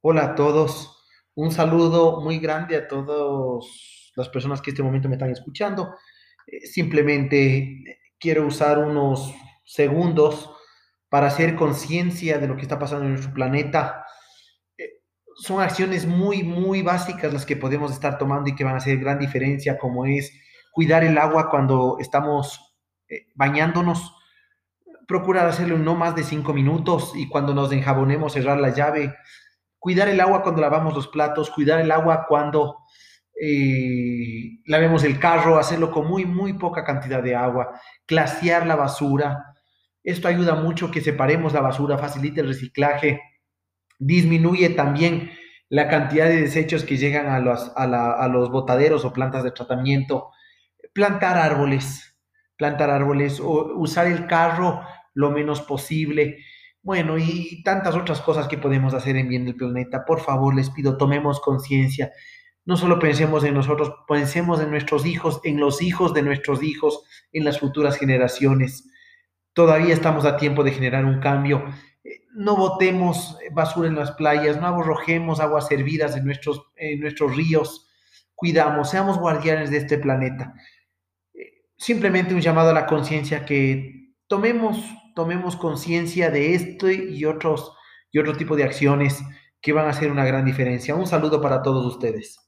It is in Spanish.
Hola a todos. Un saludo muy grande a todas las personas que en este momento me están escuchando. Eh, simplemente eh, quiero usar unos segundos para hacer conciencia de lo que está pasando en nuestro planeta. Eh, son acciones muy, muy básicas las que podemos estar tomando y que van a hacer gran diferencia, como es cuidar el agua cuando estamos bañándonos, procurar hacerlo no más de cinco minutos y cuando nos enjabonemos cerrar la llave cuidar el agua cuando lavamos los platos, cuidar el agua cuando eh, lavemos el carro, hacerlo con muy, muy poca cantidad de agua, glaciar la basura. Esto ayuda mucho que separemos la basura, facilite el reciclaje, disminuye también la cantidad de desechos que llegan a los, a los botaderos o plantas de tratamiento, plantar árboles, plantar árboles o usar el carro lo menos posible. Bueno, y tantas otras cosas que podemos hacer en bien del planeta. Por favor, les pido, tomemos conciencia. No solo pensemos en nosotros, pensemos en nuestros hijos, en los hijos de nuestros hijos, en las futuras generaciones. Todavía estamos a tiempo de generar un cambio. Eh, no botemos basura en las playas, no aborrojemos aguas hervidas en nuestros, en nuestros ríos. Cuidamos, seamos guardianes de este planeta. Eh, simplemente un llamado a la conciencia que tomemos tomemos conciencia de esto y otros y otro tipo de acciones que van a hacer una gran diferencia. Un saludo para todos ustedes.